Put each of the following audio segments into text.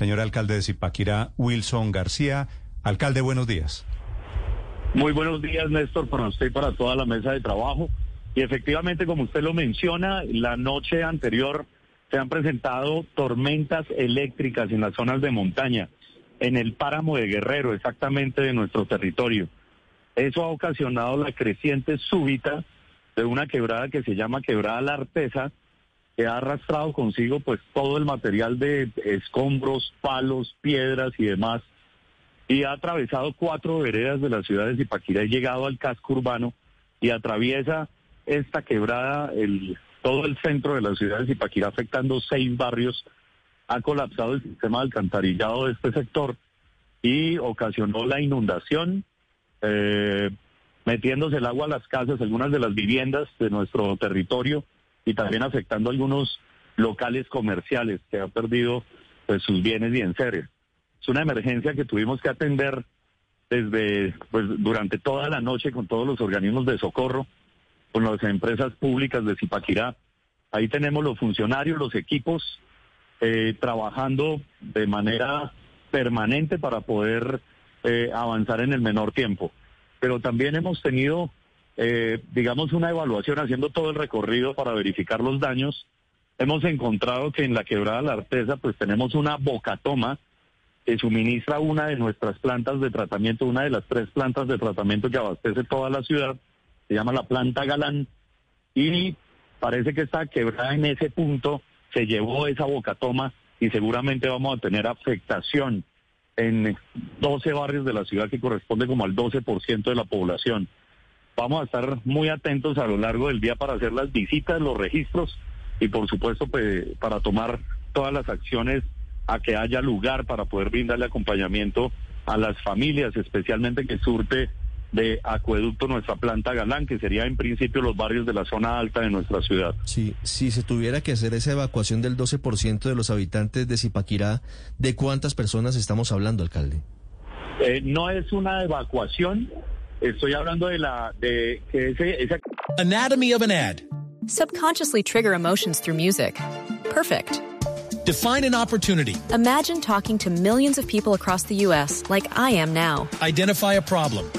Señor alcalde de Zipaquirá, Wilson García. Alcalde, buenos días. Muy buenos días, Néstor, para usted y para toda la mesa de trabajo. Y efectivamente, como usted lo menciona, la noche anterior se han presentado tormentas eléctricas en las zonas de montaña, en el páramo de Guerrero, exactamente de nuestro territorio. Eso ha ocasionado la creciente súbita de una quebrada que se llama Quebrada La Artesa, que ha arrastrado consigo pues todo el material de escombros, palos, piedras y demás, y ha atravesado cuatro veredas de la ciudad de Zipaquirá y llegado al casco urbano y atraviesa esta quebrada el todo el centro de la ciudad de Zipaquirá, afectando seis barrios, ha colapsado el sistema de alcantarillado de este sector y ocasionó la inundación, eh, metiéndose el agua a las casas, algunas de las viviendas de nuestro territorio y también afectando algunos locales comerciales que han perdido pues, sus bienes y enseres. Es una emergencia que tuvimos que atender desde pues, durante toda la noche con todos los organismos de socorro con las empresas públicas de Zipaquirá. Ahí tenemos los funcionarios, los equipos, eh, trabajando de manera permanente para poder eh, avanzar en el menor tiempo. Pero también hemos tenido, eh, digamos, una evaluación haciendo todo el recorrido para verificar los daños. Hemos encontrado que en la quebrada La Artesa, pues tenemos una bocatoma que suministra una de nuestras plantas de tratamiento, una de las tres plantas de tratamiento que abastece toda la ciudad se llama la planta Galán, y parece que está quebrada en ese punto, se llevó esa bocatoma y seguramente vamos a tener afectación en 12 barrios de la ciudad que corresponde como al 12% de la población. Vamos a estar muy atentos a lo largo del día para hacer las visitas, los registros y por supuesto pues, para tomar todas las acciones a que haya lugar para poder brindarle acompañamiento a las familias, especialmente que surte de acueducto nuestra planta Galán, que sería en principio los barrios de la zona alta de nuestra ciudad. Sí, si se tuviera que hacer esa evacuación del 12% de los habitantes de Zipaquirá, ¿de cuántas personas estamos hablando, alcalde? Eh, no es una evacuación, estoy hablando de la de que ese, esa... Anatomy of an ad. Subconsciously trigger emotions through music. Perfect. Define an opportunity. Imagine talking to millions of people across the U.S. like I am now. Identify a problem.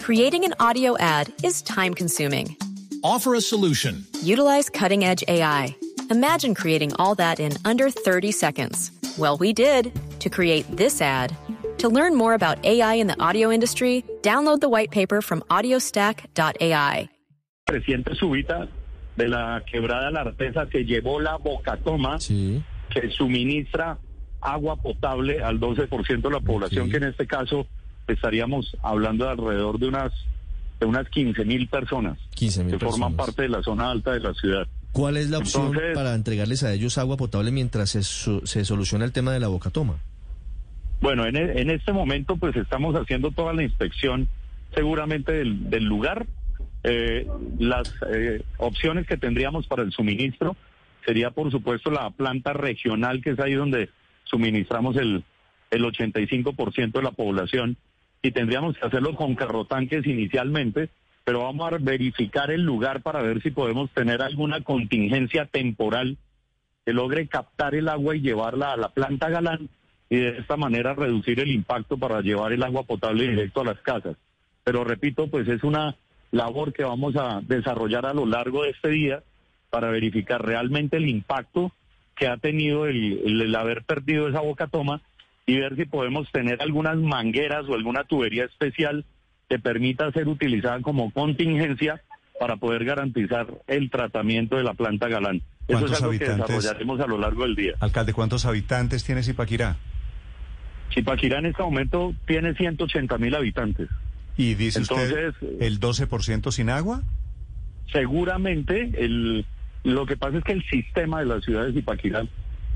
Creating an audio ad is time consuming. Offer a solution. Utilize cutting edge AI. Imagine creating all that in under 30 seconds. Well, we did to create this ad. To learn more about AI in the audio industry, download the white paper from audiostack.ai. Creciente subida de la quebrada La Artesa que llevó la bocatoma Sí. que suministra agua potable al 12% de la población, Ok. que en este caso estaríamos hablando de alrededor de unas de unas 15 mil personas 15.000 que forman personas. parte de la zona alta de la ciudad. ¿Cuál es la opción Entonces- para entregarles a ellos agua potable mientras se, su- se soluciona el tema de la bocatoma? Bueno, en, e- en este momento pues estamos haciendo toda la inspección seguramente del, lugar. Eh, las eh, opciones que tendríamos para el suministro sería por supuesto la planta regional que es ahí donde suministramos el, el 85% de la población y tendríamos que hacerlo con carrotanques inicialmente, pero vamos a verificar el lugar para ver si podemos tener alguna contingencia temporal que logre captar el agua y llevarla a la planta Galán y de esta manera reducir el impacto para llevar el agua potable directo a las casas. Pero repito, pues es una labor que vamos a desarrollar a lo largo de este día para verificar realmente el impacto que ha tenido el, el- el haber perdido esa boca toma y ver si podemos tener algunas mangueras o alguna tubería especial que permita ser utilizada como contingencia para poder garantizar el tratamiento de la planta Galán. Eso ¿Cuántos es algo habitantes? que desarrollaremos a lo largo del día. Alcalde, ¿cuántos habitantes tiene Zipaquirá? Zipaquirá en este momento tiene 180 mil habitantes. Y dice Entonces, usted el 12% sin agua. Seguramente el, lo que pasa es que el sistema de la ciudad de Zipaquirá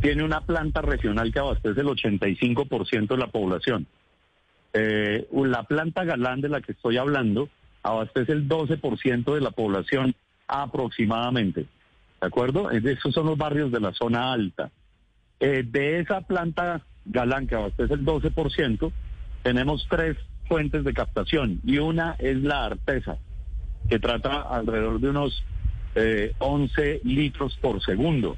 tiene una planta regional que abastece el 85% de la población. Eh, la planta Galán de la que estoy hablando abastece el 12% de la población aproximadamente. ¿De acuerdo? Esos son los barrios de la zona alta. Eh, de esa planta Galán que abastece el 12%, tenemos tres fuentes de captación y una es la Artesa, que trata alrededor de unos eh, 11 litros por segundo.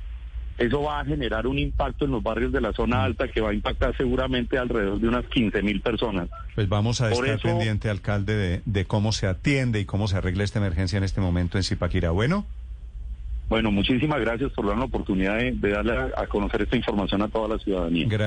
Eso va a generar un impacto en los barrios de la zona alta que va a impactar seguramente alrededor de unas 15 mil personas. Pues vamos a Por estar eso- pendiente, alcalde, de, de cómo se atiende y cómo se arregla esta emergencia en este momento en Zipaquirá. Bueno, Bueno, muchísimas gracias por darme la oportunidad de, de darle a, a conocer esta información a toda la ciudadanía. gra-